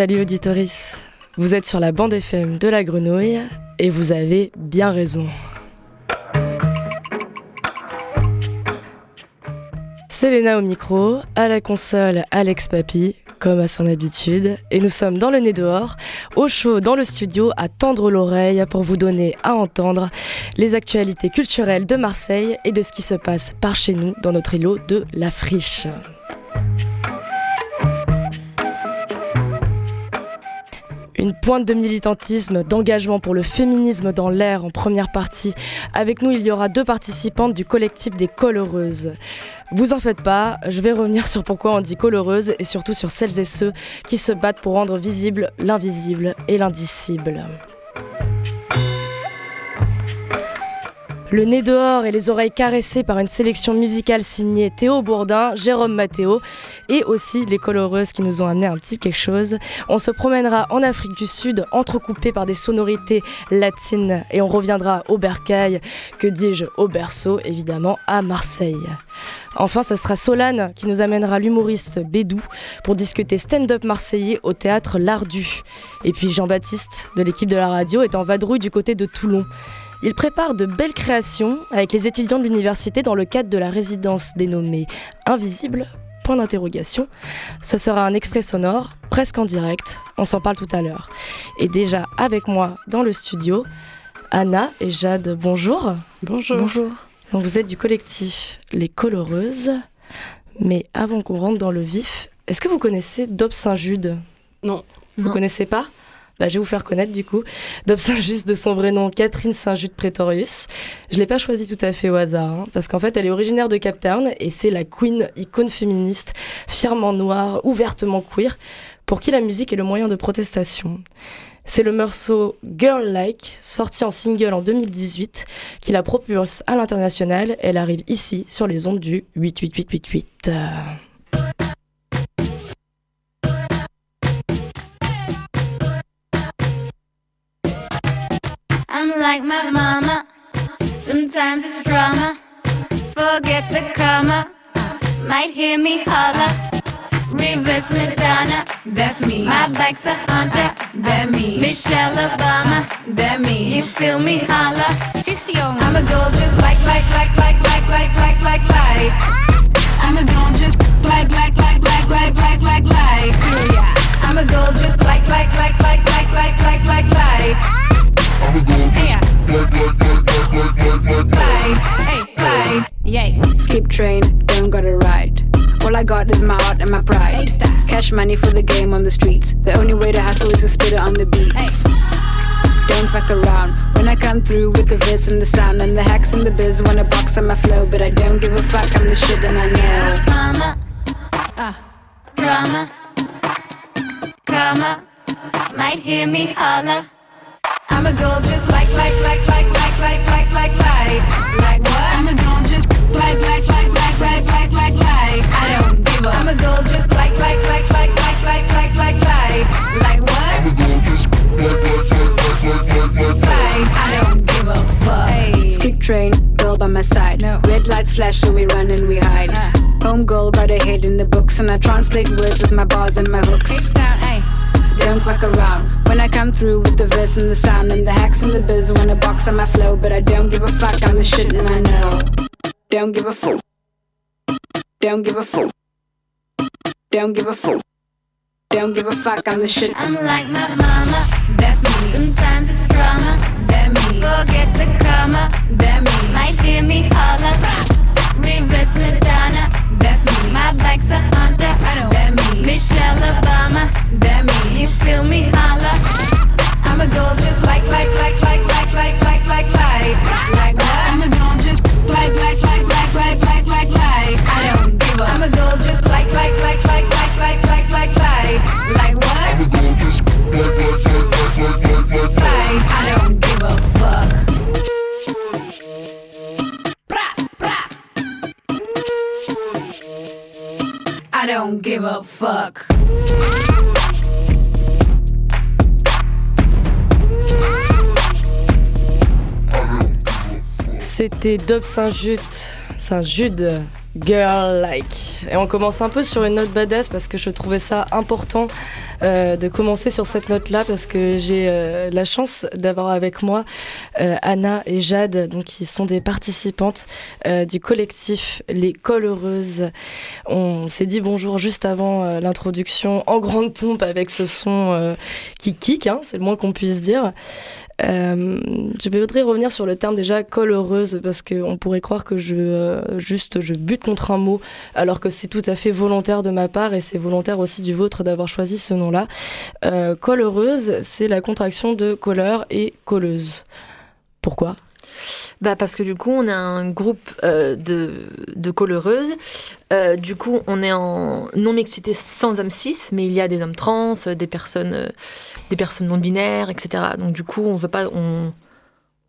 Salut auditoris, vous êtes sur la bande FM de la grenouille et vous avez bien raison. Selena au micro, à la console Alex Papy, comme à son habitude, et nous sommes dans le nez dehors, au chaud dans le studio, à tendre l'oreille pour vous donner à entendre les actualités culturelles de Marseille et de ce qui se passe par chez nous dans notre îlot de La Friche. Une pointe de militantisme, d'engagement pour le féminisme dans l'air en première partie. Avec nous, il y aura deux participantes du collectif des coloreuses. Vous en faites pas, je vais revenir sur pourquoi on dit coloreuses et surtout sur celles et ceux qui se battent pour rendre visible l'invisible et l'indicible. Le nez dehors et les oreilles caressées par une sélection musicale signée Théo Bourdin, Jérôme Matteo et aussi les coloreuses qui nous ont amené un petit quelque chose. On se promènera en Afrique du Sud, entrecoupé par des sonorités latines et on reviendra au bercail, que dis-je, au berceau évidemment, à Marseille. Enfin, ce sera Solane qui nous amènera l'humoriste Bédou pour discuter stand-up marseillais au théâtre L'Ardu. Et puis Jean-Baptiste de l'équipe de la radio est en vadrouille du côté de Toulon. Il prépare de belles créations avec les étudiants de l'université dans le cadre de la résidence dénommée Invisible. Point d'interrogation. Ce sera un extrait sonore, presque en direct. On s'en parle tout à l'heure. Et déjà avec moi dans le studio, Anna et Jade, bonjour. Bonjour. Bonjour. Donc vous êtes du collectif Les Coloreuses. Mais avant qu'on rentre dans le vif, est-ce que vous connaissez Dob Saint-Jude? Non. Vous Non. connaissez pas? Bah, je vais vous faire connaître du coup. Dob Saint-Just de son vrai nom, Catherine Saint-Just Pretorius. Je l'ai pas choisie tout à fait au hasard, hein, parce qu'en fait elle est originaire de Cape Town et c'est la queen icône féministe, fièrement noire, ouvertement queer, pour qui la musique est le moyen de protestation. C'est le morceau Girl Like, sorti en single en 2018, qui la propulse à l'international. Elle arrive ici sur les ondes du 88888. Euh, I'm like my mama. Sometimes it's drama. Forget the comma. Might hear me. Reverse Madonna. That's me. My bike's a Honda. That me. Michelle Obama. That me. You feel me holler. Sission. I'm a girl just like, like, like, like, like, like, like, like, like. I'm a girl just like, like, like, like, like, like, like, like. I'm a girl just like, like, like, like, like, like, like, like, like. Like, hey, like. Yay. Skip train, don't gotta ride. All I got is my heart and my pride. Cash money for the game on the streets. The only way to hustle is to spit it on the beats. Don't fuck around when I come through with the verse and the sound and the hacks and the biz. Wanna box on my flow, but I don't give a fuck. I'm the shit and I know. Mama, drama, comma, might hear me holler. I'm a girl just like, like, like, like, like, like, like, like, like. Like what? I'm a girl just like, like, like, like, like, like, like, like. I don't give a. I'm a girl just like, like, like, like, like, like, like, like, like. Like what? I'm a girl just Like like, like, like, like, like, like, like. I don't give a fuck. Hey. Skip train, girl by my side. No. Red lights flash, so we run and we hide. Uh. Home girl got a head in the books, and I translate words with my bars and my hooks. Kick down, hey. Don't fuck around when I come through with the verse and the sound and the hacks and the biz. Wanna box on my flow, but I don't give a fuck. I'm the shit and I know. Don't give a fuck. Don't give a fuck. Don't give a fuck. Don't give a fuck. I'm the shit. I'm like my mama. That's me. Sometimes it's drama. That me. Forget the comma. That me. Might hear me holler. Reverse Madonna. That's me. My bike's a Honda. That me. Michelle Obama. That me. You feel me holler. I'm a girl just like, like, like, like, like, like, like, like, like. Give a fuck. C'était Dob Saint-Jude, Saint-Jude Girl Like. Et on commence un peu sur une note badass parce que je trouvais ça important euh, de commencer sur cette note-là parce que j'ai euh, la chance d'avoir avec moi euh, Anna et Jade, donc qui sont des participantes du collectif Les Coloreuses. On s'est dit bonjour juste avant l'introduction en grande pompe avec ce son qui kick, hein, c'est le moins qu'on puisse dire. Euh, je voudrais revenir sur le terme déjà colheureuse parce qu'on pourrait croire que je euh, juste je bute contre un mot alors que c'est tout à fait volontaire de ma part et c'est volontaire aussi du vôtre d'avoir choisi ce nom-là. Euh, c'est la contraction de colleur et colleuse. Pourquoi? Bah parce que du coup, on est un groupe euh, de, de coloreuses. Euh, du coup, on est en non-mixité sans hommes cis, mais il y a des hommes trans, euh, des personnes, des personnes non-binaires, etc. Donc du coup, on veut pas... On,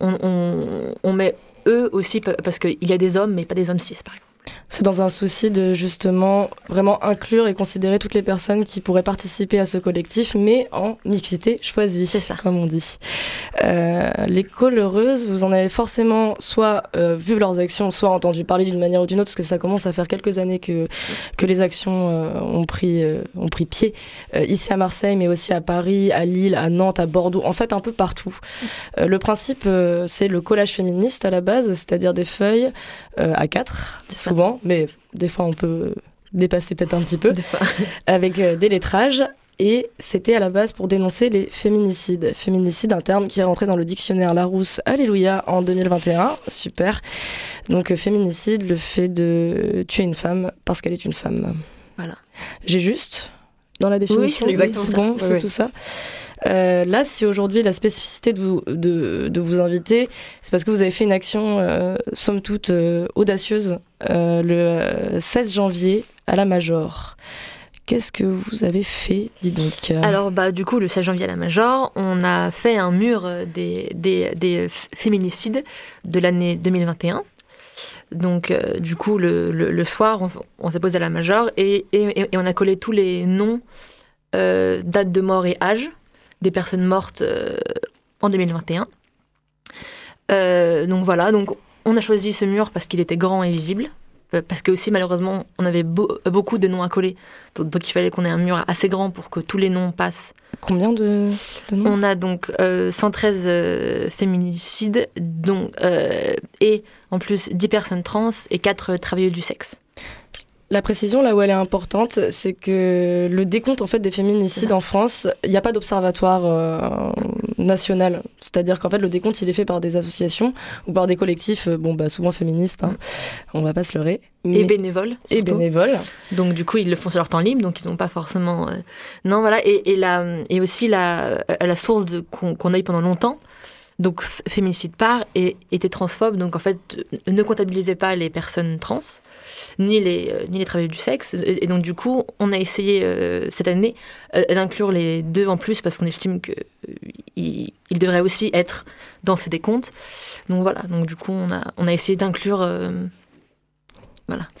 on, on, on met eux aussi pa- parce qu'il y a des hommes, mais pas des hommes cis, par exemple. C'est dans un souci de justement vraiment inclure et considérer toutes les personnes qui pourraient participer à ce collectif, mais en mixité choisie, C'est ça. comme on dit. Euh, les colheureuses, vous en avez forcément soit euh, vu leurs actions, soit entendu parler d'une manière ou d'une autre, parce que ça commence à faire quelques années que, que les actions euh, ont, pris, euh, ont pris pied, euh, ici à Marseille, mais aussi à Paris, à Lille, à Nantes, à Bordeaux, en fait un peu partout. Euh, le principe, euh, c'est le collage féministe à la base, c'est-à-dire des feuilles euh, à quatre, souvent, mais des fois on peut dépasser peut-être un petit peu, avec euh, des lettrages. Et c'était à la base pour dénoncer les féminicides. Féminicide, un terme qui est rentré dans le dictionnaire Larousse Alléluia en 2021. Super. Donc euh, féminicide, le fait de tuer une femme parce qu'elle est une femme. Voilà. J'ai juste dans la définition. c'est exactement bon, Oui, c'est oui. tout ça. Euh, là, si aujourd'hui la spécificité de vous, inviter, c'est parce que vous avez fait une action, euh, somme toute, euh, audacieuse, le euh, 16 janvier à la Major. Qu'est-ce que vous avez fait, dis donc Alors, bah, du coup, le 16 janvier à la Major, on a fait un mur des, féminicides de l'année 2021. Donc, du coup, le, soir, on, s'est posé à la Major et, on a collé tous les noms, date de mort et âge des personnes mortes euh, en 2021. Euh, donc voilà, donc on a choisi ce mur parce qu'il était grand et visible. euh, Parce que aussi malheureusement on avait beau- beaucoup de noms à coller, donc, donc il fallait qu'on ait un mur assez grand pour que tous les noms passent. Combien de, de noms? On a donc euh, 113 euh, féminicides, euh, et en plus 10 personnes trans et 4 travailleuses du sexe. La précision, là où elle est importante, c'est que le décompte en fait des féminicides en France, il n'y a pas d'observatoire euh, national. C'est-à-dire qu'en fait, le décompte, il est fait par des associations ou par des collectifs, euh, bon, bah, souvent féministes, hein. on va pas se leurrer. Et bénévoles. et bénévoles. Donc du coup, ils le font sur leur temps libre, donc ils n'ont pas forcément. euh, Non, voilà. Et, et, la, et aussi la, la source qu'on a eu pendant longtemps. Donc féminicide par et était transphobe. Donc en fait, ne comptabilisez pas les personnes trans, ni les euh, ni les travailleurs du sexe. Et, donc du coup, on a essayé euh, cette année euh, d'inclure les deux en plus parce qu'on estime que euh, ils ils devraient aussi être dans ces décomptes. Donc voilà. Donc du coup, on a on a essayé d'inclure. Euh, voilà.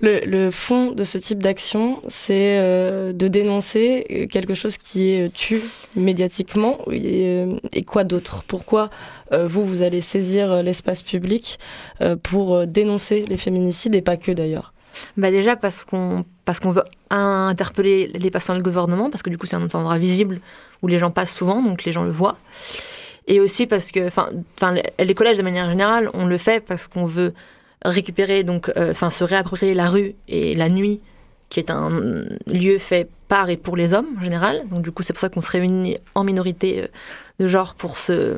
le, le, le fond de ce type d'action, c'est euh, de dénoncer euh, quelque chose qui est tue médiatiquement. Et, euh, et quoi d'autre? Pourquoi euh, vous, vous allez saisir euh, l'espace public euh, pour euh, dénoncer les féminicides et pas que d'ailleurs? Bah déjà parce qu'on parce qu'on veut interpeller les passants du gouvernement parce que du coup c'est un endroit visible où les gens passent souvent donc les gens le voient et aussi parce que enfin les collèges de manière générale on le fait parce qu'on veut récupérer donc euh, enfin se réapproprier la rue et la nuit qui est un lieu fait par et pour les hommes en général donc du coup c'est pour ça qu'on se réunit en minorité euh, de genre pour se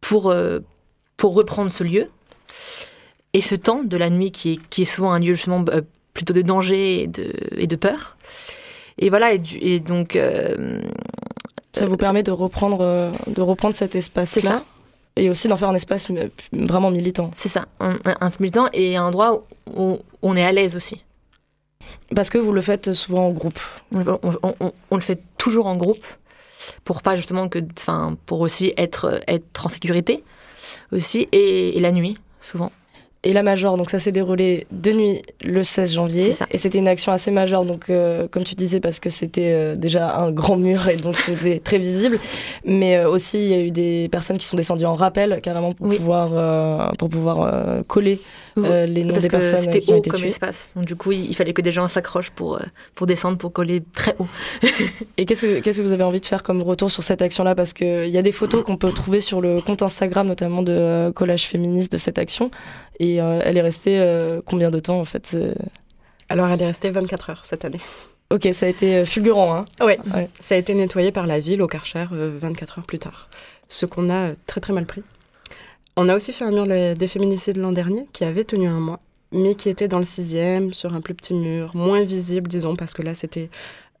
pour euh, pour reprendre ce lieu et ce temps de la nuit qui est, qui est souvent un lieu justement plutôt de danger et de, et de peur. Et voilà, et, du- et donc, euh, Ça vous permet de reprendre, de reprendre cet espace-là. Et aussi d'en faire un espace vraiment militant. c'est ça, un, militant et un endroit où, où on est à l'aise aussi. Parce que vous le faites souvent en groupe. On, on- on- on le fait toujours en groupe pour pas justement que, enfin, pour aussi être, être en sécurité aussi et, et la nuit souvent. Et la Major, donc ça s'est déroulé de nuit le 16 janvier. Et c'était une action assez majeure, donc euh, comme tu disais, parce que c'était euh, déjà un grand mur et donc c'était très visible. Mais euh, aussi, il y a eu des personnes qui sont descendues en rappel, carrément, pour Oui. pouvoir, pour pouvoir coller les noms Parce des que personnes qui ont été comme tuées. espace. Donc du coup, il il fallait que des gens s'accrochent pour, pour descendre, pour coller très haut. Et qu'est-ce que, vous avez envie de faire comme retour sur cette action-là? Parce qu'il y a des photos qu'on peut trouver sur le compte Instagram, notamment de collage féministe de cette action. Et euh, elle est restée euh, combien de temps en fait c'est- Alors, elle est restée 24 heures cette année. Ok, ça a été euh, fulgurant. Hein Ouais. Ouais. Ça a été nettoyé par la ville au Karcher euh, 24 heures plus tard. Ce qu'on a euh, très très mal pris. On a aussi fait un mur des féminicides l'an dernier qui avait tenu un mois, mais qui était dans le sixième, sur un plus petit mur, moins visible, disons, parce que là c'était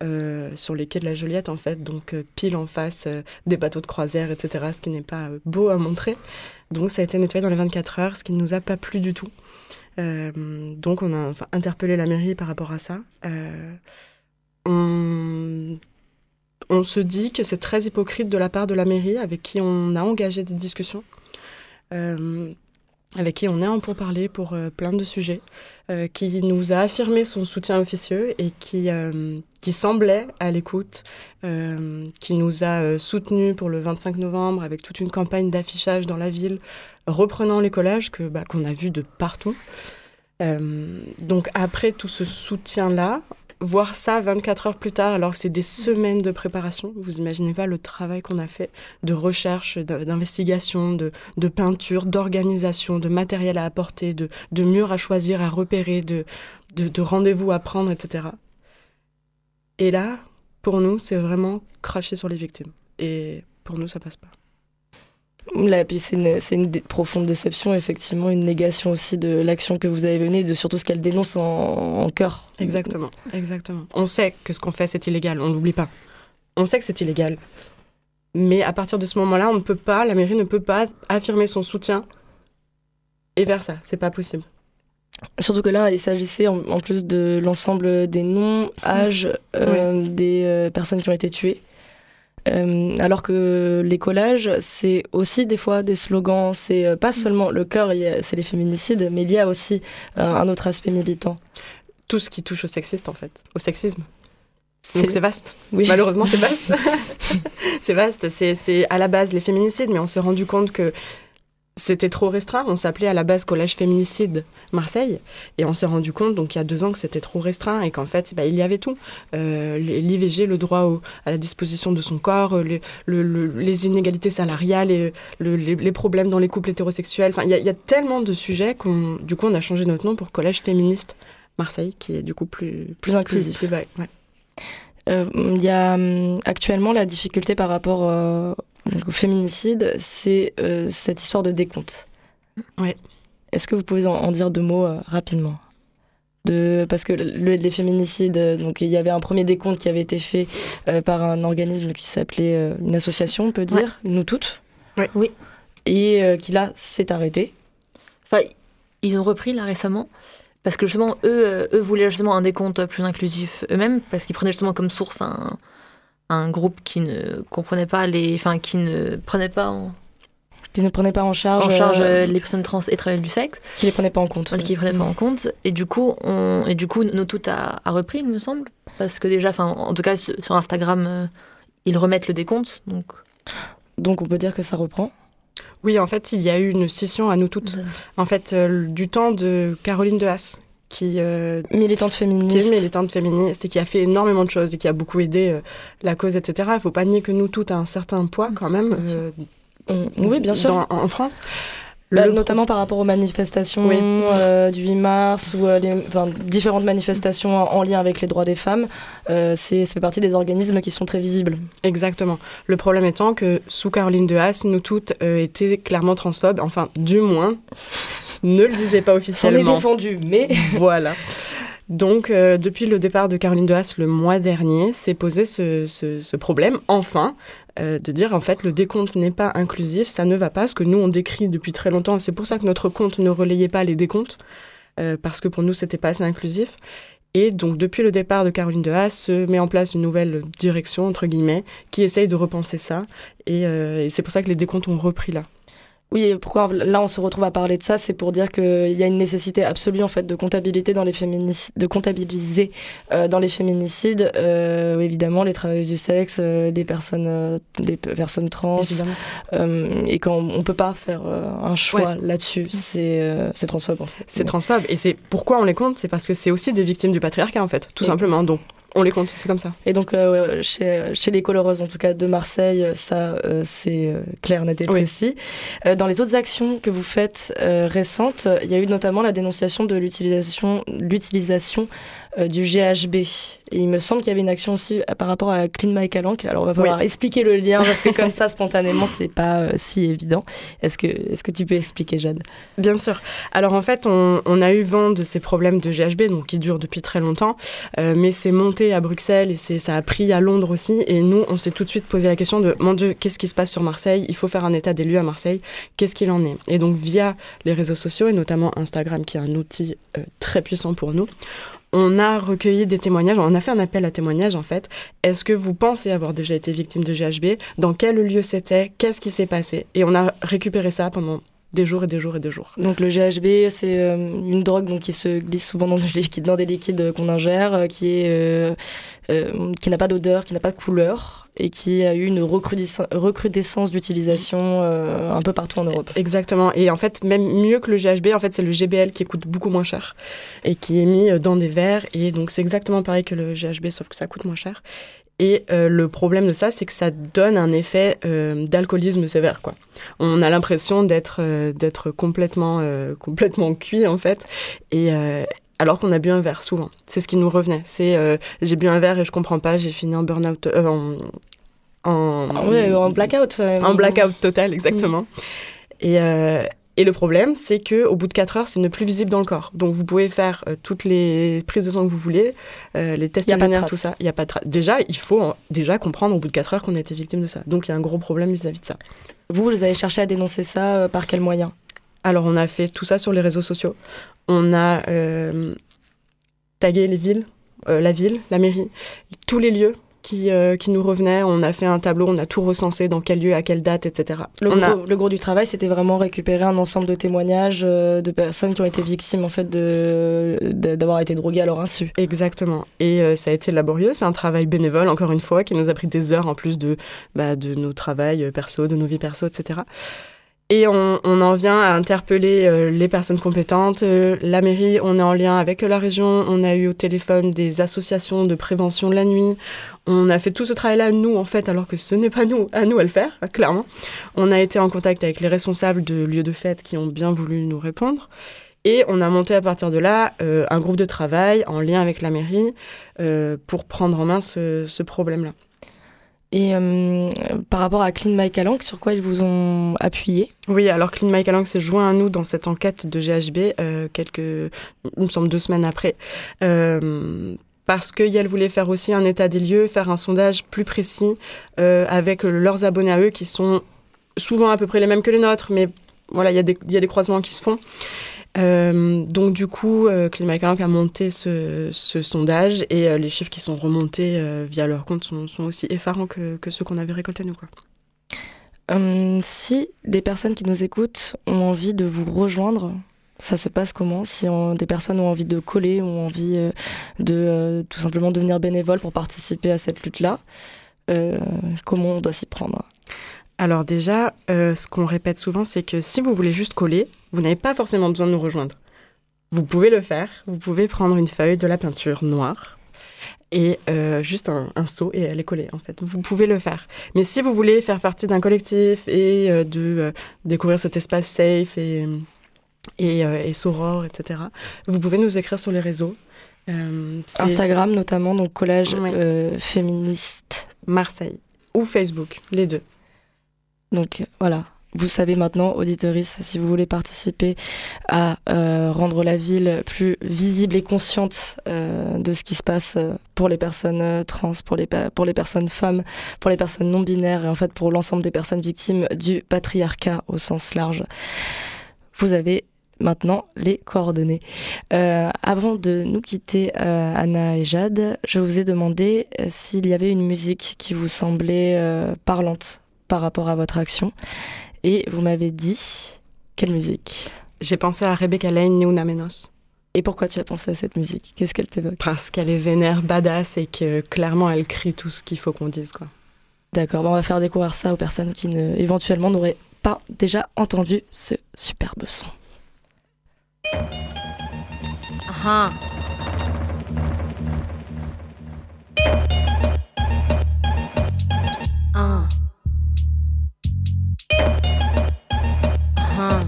euh, sur les quais de la Joliette en fait, donc euh, pile en face euh, des bateaux de croisière, etc., ce qui n'est pas euh, beau à montrer. Donc ça a été nettoyé dans les 24 heures, ce qui ne nous a pas plu du tout. Euh, donc on a interpellé la mairie par rapport à ça. Euh, on, on se dit que c'est très hypocrite de la part de la mairie avec qui on a engagé des discussions, euh, avec qui on est en pourparlers pour euh, plein de sujets, euh, qui nous a affirmé son soutien officieux et qui, euh, qui semblait à l'écoute, qui nous a soutenus pour le 25 novembre avec toute une campagne d'affichage dans la ville, reprenant les collages que, bah, qu'on a vus de partout. Donc après tout ce soutien-là, voir ça 24 heures plus tard, alors que c'est des semaines de préparation, vous imaginez pas le travail qu'on a fait de recherche, d'investigation, de, de peinture, d'organisation, de matériel à apporter, de, de murs à choisir, à repérer, de, de, de rendez-vous à prendre, etc. Et là, pour nous, c'est vraiment cracher sur les victimes. Et pour nous, ça passe pas. Là, puis c'est une, c'est une dé- profonde déception, effectivement, une négation aussi de l'action que vous avez menée, de surtout ce qu'elle dénonce en, en cœur. Exactement, exactement. On sait que ce qu'on fait, c'est illégal, on n'oublie pas. On sait que c'est illégal. Mais à partir de ce moment-là, on ne peut pas, la mairie ne peut pas affirmer son soutien et vers ça. C'est pas possible. Surtout que là, il s'agissait en, en plus de l'ensemble des noms, âges euh, des euh, personnes qui ont été tuées. Euh, alors que les collages, c'est aussi des fois des slogans, c'est euh, pas seulement le cœur, c'est les féminicides, mais il y a aussi euh, un autre aspect militant. Tout ce qui touche au sexiste, en fait, au sexisme. C'est- Donc c'est vaste. Oui. Malheureusement, c'est vaste. c'est vaste. C'est à la base les féminicides, mais on s'est rendu compte que c'était trop restreint. On s'appelait à la base Collège Féminicide Marseille. Et on s'est rendu compte, donc il y a deux ans, que c'était trop restreint et qu'en fait, bah, il y avait tout. Euh, L'IVG, le droit au- à la disposition de son corps, euh, le- le- le- les inégalités salariales, et le- les, les problèmes dans les couples hétérosexuels. Enfin, il y, a- il y a tellement de sujets qu'on, du coup, on a changé notre nom pour Collège Féministe Marseille, qui est du coup plus, Plus inclusif. vague, ouais. Euh, Il y a hum, actuellement la difficulté par rapport euh, donc au féminicide, c'est euh, cette histoire de décompte. Ouais. Est-ce que vous pouvez en, en dire deux mots euh, rapidement? De, parce que le- les féminicides, euh, donc il y avait un premier décompte qui avait été fait euh, par un organisme qui s'appelait euh, une association, on peut dire, nous toutes. Ouais. Oui. Et euh, qui là s'est arrêté. Enfin, ils ont repris là récemment. Parce que justement, eux, euh, eux voulaient justement un décompte plus inclusif eux-mêmes, parce qu'ils prenaient justement comme source un, un groupe qui ne comprenait pas les. Enfin, qui ne prenait pas en, Qui ne prenait pas en charge, en charge euh, euh, les personnes trans et travailleurs du sexe, qui les prenait pas en compte. qui ne prenaient pas en compte. Et du coup, on, et du coup nous tout a, a repris, il me semble. Parce que déjà, enfin, en tout cas, sur Instagram, euh, ils remettent le décompte. Donc, Donc on peut dire que ça reprend. Oui, en fait, il y a eu une scission à nous toutes. En fait, euh, du temps de Caroline de Haas, qui, euh, Militante qui est féministe. militante féministe et qui a fait énormément de choses et qui a beaucoup aidé euh, la cause, etc. Il faut pas nier que nous toutes a un certain poids quand même euh, On- Oui, bien sûr. dans- en France. Bah, Le notamment par rapport aux manifestations Oui. euh, du 8 mars ou euh, les, enfin, différentes manifestations en, en lien avec les droits des femmes. Euh, c'est, ça fait partie des organismes qui sont très visibles. Exactement. Le problème étant que sous Caroline de Haas, nous toutes étaient clairement transphobes. Enfin, du moins, ne le disait pas S'en est officiellement. défendu, mais voilà. Donc, euh, depuis le départ de Caroline de Haas le mois dernier, s'est posé ce, ce- ce problème, enfin, euh, de dire en fait le décompte n'est pas inclusif, ça ne va pas, ce que nous on décrit depuis très longtemps. C'est pour ça que notre compte ne relayait pas les décomptes, euh, parce que pour nous c'était pas assez inclusif. Et donc, depuis le départ de Caroline de Haas, se met en place une nouvelle direction, entre guillemets, qui essaye de repenser ça. Et, et c'est pour ça que les décomptes ont repris là. Oui, pourquoi là on se retrouve à parler de ça, c'est pour dire qu'il y a une nécessité absolue en fait de comptabilité dans les féminicides, de comptabiliser euh, dans les féminicides, euh, évidemment les travailleurs du sexe, euh, les personnes, euh, les personnes trans, euh, et quand on peut pas faire un choix Ouais. là-dessus, c'est euh, c'est transphobe en fait. C'est transphobe. Et c'est pourquoi on les compte C'est parce que c'est aussi des victimes du patriarcat, en fait, tout simplement. Donc, on les compte, c'est comme ça. Et donc, euh, chez, chez les coloreuses, en tout cas de Marseille, ça, euh, c'est euh, clair, net et Oui. précis. Euh, dans les autres actions que vous faites euh, récentes, il y a eu notamment la dénonciation de l'utilisation, l'utilisation euh, du GHB. Et il me semble qu'il y avait une action aussi euh, par rapport à Clean My Calanque. Alors, on va falloir expliquer le lien parce que comme ça, spontanément, c'est pas euh, si évident. Est-ce que, est-ce que tu peux expliquer, Jade? Bien sûr. Alors en fait, on, on a eu vent de ces problèmes de GHB, donc qui durent depuis très longtemps, euh, mais c'est monté à Bruxelles et c'est, ça a pris à Londres aussi. Et nous, on s'est tout de suite posé la question de mon Dieu, qu'est-ce qui se passe sur Marseille? Il faut faire un état des lieux à Marseille. Qu'est-ce qu'il en est? Et donc via les réseaux sociaux et notamment Instagram, qui est un outil euh, très puissant pour nous. On a recueilli des témoignages, on a fait un appel à témoignages en fait. Est-ce que vous pensez avoir déjà été victime de GHB Dans quel lieu c'était? Qu'est-ce qui s'est passé? Et on a récupéré ça pendant des jours et des jours et des jours. Donc le GHB, c'est euh, une drogue donc, qui se glisse souvent dans, des liquides qu'on ingère, euh, qui, est, euh, qui n'a pas d'odeur, qui n'a pas de couleur et qui a eu une recrudescence, d'utilisation euh, un peu partout en Europe. Exactement. Et en fait, même mieux que le GHB, en fait, c'est le GBL qui coûte beaucoup moins cher et qui est mis dans des verres. Et donc, c'est exactement pareil que le GHB, sauf que ça coûte moins cher. Et euh, le problème de ça, c'est que ça donne un effet euh, d'alcoolisme sévère. Quoi. On a l'impression d'être euh, d'être complètement, euh, complètement cuit, en fait. Et. euh, alors qu'on a bu un verre souvent. C'est ce qui nous revenait. C'est euh, j'ai bu un verre et je comprends pas, j'ai fini en burn-out, euh, en, en, Ah ouais, en blackout. en blackout total, exactement. Et, euh, et le problème, c'est que au bout de 4 heures, c'est ne plus visible dans le corps. Donc vous pouvez faire euh, toutes les prises de sang que vous voulez, euh, les tests urinaires, tout ça. Il y a pas de. Déjà, il faut euh, déjà comprendre au bout de 4 heures qu'on a été victime de ça. Donc il y a un gros problème vis-à-vis de ça. Vous, vous avez cherché à dénoncer ça euh, par quel moyen? Alors on a fait tout ça sur les réseaux sociaux. On a tagué les villes, la ville, la mairie, tous les lieux. Qui, euh, qui nous revenaient, on a fait un tableau, on a tout recensé, dans quel lieu, à quelle date, etc. le on a gros, le gros du travail, c'était vraiment récupérer un ensemble de témoignages euh, de personnes qui ont été victimes en fait d'avoir été droguées à leur insu. Exactement. Et euh, ça a été laborieux. C'est un travail bénévole, encore une fois, qui nous a pris des heures en plus de, bah, de nos travails perso, de nos vies perso, etc. Et on, on en vient à interpeller euh, les personnes compétentes. Euh, la mairie, on est en lien avec la région. On a eu au téléphone des associations de prévention de la nuit. On a fait tout ce travail-là, nous, en fait, alors que ce n'est pas nous, à nous à le faire, clairement. On a été en contact avec les responsables de lieux de fête qui ont bien voulu nous répondre. Et on a monté à partir de là euh, un groupe de travail en lien avec la mairie euh, pour prendre en main ce, ce problème-là. Et euh, par rapport à Clean My Calanque, sur quoi ils vous ont appuyé? Oui, alors Clean My Calanque s'est joint à nous dans cette enquête de GHB euh, quelques, il me semble deux semaines après, euh, parce qu'elle voulait faire aussi un état des lieux, faire un sondage plus précis euh, avec leurs abonnés à eux qui sont souvent à peu près les mêmes que les nôtres, mais voilà, il y a des croisements qui se font. Euh, donc du coup, euh, a monté ce, sondage et euh, les chiffres qui sont remontés euh, via leur compte sont, aussi effarants que, ceux qu'on avait récoltés nous. Hum, Si des personnes qui nous écoutent ont envie de vous rejoindre, ça se passe comment? Si des personnes ont envie de coller, ont envie de tout simplement devenir bénévole pour participer à cette lutte-là, comment on doit s'y prendre? Alors déjà, euh, ce qu'on répète souvent, c'est que si vous voulez juste coller, vous n'avez pas forcément besoin de nous rejoindre. Vous pouvez le faire, vous pouvez prendre une feuille, de la peinture noire et euh, juste un, un seau et elle est collée en fait. Vous pouvez le faire. Mais si vous voulez faire partie d'un collectif et euh, de découvrir cet espace safe et, et, et soror, etc., vous pouvez nous écrire sur les réseaux. Instagram notamment, donc collage Ouais. féministe. Marseille ou Facebook, les deux. Donc euh, voilà, vous savez maintenant, auditoris, si vous voulez participer à euh, rendre la ville plus visible et consciente euh, de ce qui se passe pour les personnes trans, pour les, pour les personnes femmes, pour les personnes non binaires et en fait pour l'ensemble des personnes victimes du patriarcat au sens large, vous avez maintenant les coordonnées. Avant de nous quitter, Anna et Jade, je vous ai demandé s'il y avait une musique qui vous semblait parlante par rapport à votre action. Et vous m'avez dit quelle musique? J'ai pensé à Rebecca Lane, Una Menos. Et pourquoi tu as pensé à cette musique? Qu'est-ce qu'elle t'évoque? Parce qu'elle est vénère, badass et que clairement elle crie tout ce qu'il faut qu'on dise. quoi. D'accord, bon, on va faire découvrir ça aux personnes qui ne, éventuellement n'auraient pas déjà entendu ce superbe son. Ajá. Ah. huh?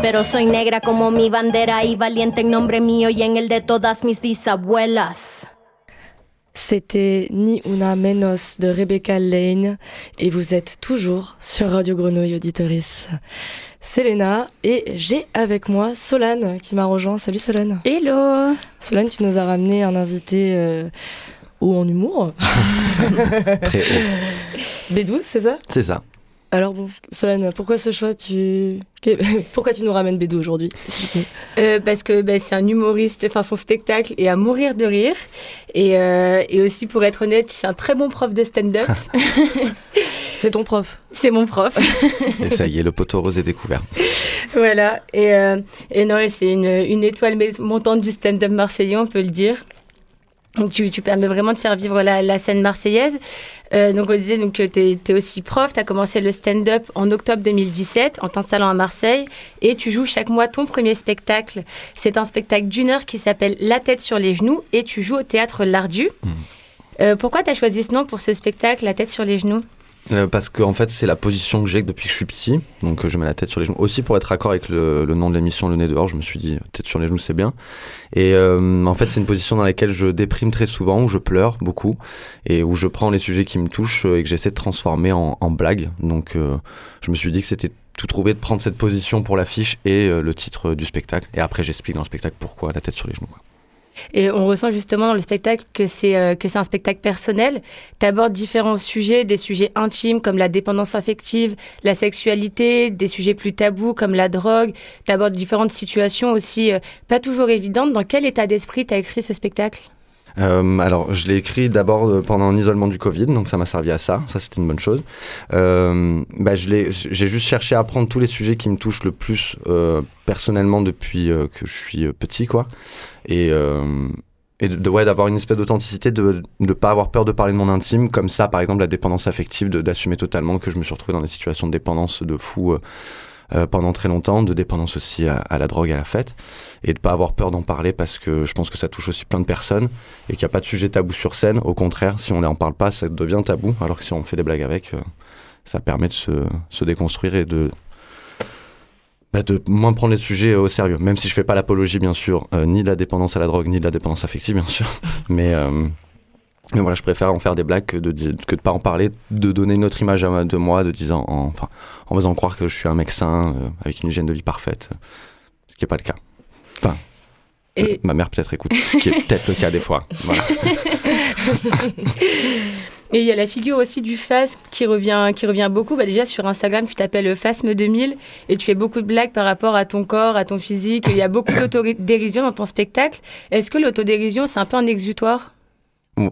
Pero soy negra como mi bandera y valiente en nombre mío y en el de todas mis bisabuelas. C'était Ni Una Menos de Rebecca Lane et vous êtes toujours sur Radio Grenouille Auditoris. C'est Léna et j'ai avec moi Solane qui m'a rejoint. Salut Solane. Hello Solane, tu nous as ramené un invité euh, haut en humour. Très haut. Bédou, c'est ça? C'est ça. Alors bon, Solane, pourquoi ce choix tu... Pourquoi tu nous ramènes Bédou aujourd'hui Euh, parce que bah, c'est un humoriste, enfin son spectacle est à mourir de rire. Et, euh, et aussi, pour être honnête, c'est un très bon prof de stand-up. C'est ton prof. c'est mon prof. Et ça y est, le poteau rose est découvert. voilà. Et, euh, et non, c'est une, une étoile montante du stand-up marseillais, on peut le dire. Donc tu, tu permets vraiment de faire vivre la, la scène marseillaise. Euh, donc on disait donc, que tu es, aussi prof, tu as commencé le stand-up en octobre 2017 en t'installant à Marseille et tu joues chaque mois ton premier spectacle. C'est un spectacle d'une heure qui s'appelle La tête sur les genoux et tu joues au théâtre L'Ardu. Euh, pourquoi tu as choisi ce nom pour ce spectacle, La tête sur les genoux? Euh, parce que en fait, c'est la position que j'ai depuis que je suis petit. Donc, euh, je mets la tête sur les genoux. Aussi, pour être accord avec le, nom de l'émission, Le nez dehors, je me suis dit, tête sur les genoux, c'est bien. Et euh, en fait, c'est une position dans laquelle je déprime très souvent, où je pleure beaucoup, et où je prends les sujets qui me touchent euh, et que j'essaie de transformer en, blague. Donc, je me suis dit que c'était tout trouvé de prendre cette position pour l'affiche et le titre du spectacle. Et après, j'explique dans le spectacle pourquoi la tête sur les genoux. Et on ressent justement dans le spectacle que c'est euh, que c'est un spectacle personnel. Tu différents sujets, des sujets intimes comme la dépendance affective, la sexualité, des sujets plus tabous comme la drogue. Tu différentes situations aussi euh, pas toujours évidentes. Dans quel état d'esprit tu as écrit ce spectacle? Euh, alors, je l'ai écrit d'abord euh, pendant un isolement du Covid, donc ça m'a servi à ça. Ça, c'était une bonne chose. Euh, bah, j'ai juste cherché à prendre tous les sujets qui me touchent le plus euh, personnellement depuis que je suis petit, quoi. Et, et de, ouais, d'avoir une espèce d'authenticité, de ne pas avoir peur de parler de mon intime, comme ça, par exemple, la dépendance affective, d'assumer totalement que je me suis retrouvé dans des situations de dépendance de fou. Euh, pendant très longtemps, de dépendance aussi à, la drogue, à la fête, et de pas avoir peur d'en parler parce que je pense que ça touche aussi plein de personnes et qu'il n'y a pas de sujet tabou sur scène. Au contraire, si on n'en parle pas, ça devient tabou, alors que si on fait des blagues avec, euh, ça permet de se, se déconstruire et de bah, de moins prendre les sujets au sérieux, même si je fais pas l'apologie bien sûr, euh, ni de la dépendance à la drogue, ni de la dépendance affective bien sûr, mais euh, mais voilà, je préfère en faire des blagues que de que de pas en parler, de donner une autre image de moi, de disant, en, enfin, en faisant croire que je suis un mec sain euh, avec une hygiène de vie parfaite, ce qui est pas le cas. Enfin, je- ma mère peut-être écoute, ce qui est peut-être le cas des fois. Voilà. Et il y a la figure aussi du phasme qui revient, qui revient beaucoup. Bah déjà sur Instagram, tu t'appelles Phasme 2000 et tu fais beaucoup de blagues par rapport à ton corps, à ton physique. Il y a beaucoup d'autodérision dans ton spectacle. Est-ce que l'autodérision, c'est un peu un exutoire?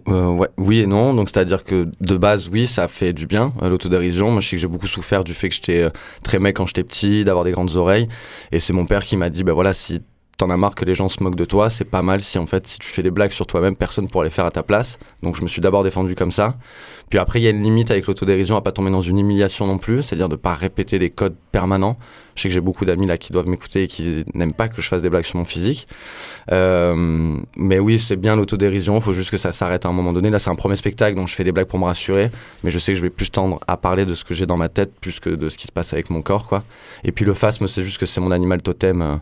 Euh, ouais, oui et non. Donc, c'est-à-dire que de base, oui, ça fait du bien, euh, l'autodérision. Moi, je sais que j'ai beaucoup souffert du fait que j'étais euh, très mec quand j'étais petit, d'avoir des grandes oreilles. Et c'est mon père qui m'a dit, bah voilà, si t'en as marre que les gens se moquent de toi, c'est pas mal si en fait, si tu fais des blagues sur toi-même, personne pourra les faire à ta place. Donc, je me suis d'abord défendu comme ça. Puis après, il y a une limite avec l'autodérision à pas tomber dans une humiliation non plus, c'est-à-dire de pas répéter des codes permanents. Je sais que j'ai beaucoup d'amis là qui doivent m'écouter et qui n'aiment pas que je fasse des blagues sur mon physique. Euh, mais oui, c'est bien l'autodérision. Faut juste que ça s'arrête à un moment donné. Là, c'est un premier spectacle, donc je fais des blagues pour me rassurer. Mais je sais que je vais plus tendre à parler de ce que j'ai dans ma tête, plus que de ce qui se passe avec mon corps, quoi. Et puis le phasme, c'est juste que c'est mon animal totem. euh,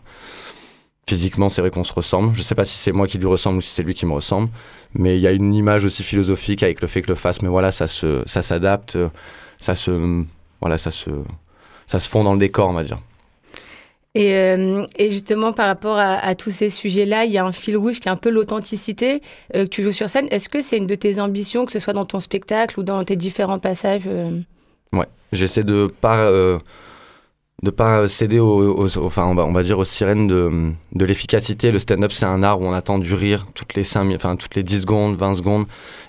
Physiquement, c'est vrai qu'on se ressemble. Je sais pas si c'est moi qui lui ressemble ou si c'est lui qui me ressemble. Mais il y a une image aussi philosophique avec le fait que le phasme, voilà, ça se, ça s'adapte, ça se, voilà, ça se, ça se fond dans le décor, on va dire. et, euh, et justement, par rapport à, à tous ces sujets-là, il y a un fil rouge qui est un peu l'authenticité euh, que tu joues sur scène. Est-ce que c'est une de tes ambitions, que ce soit dans ton spectacle ou dans tes différents passages euh? Ouais, j'essaie de pas euh, de pas céder aux, aux- enfin on va, on va dire aux sirènes de, de l'efficacité. Le stand-up c'est un art où on attend du rire toutes les 5 enfin toutes les 10 secondes, 20 secondes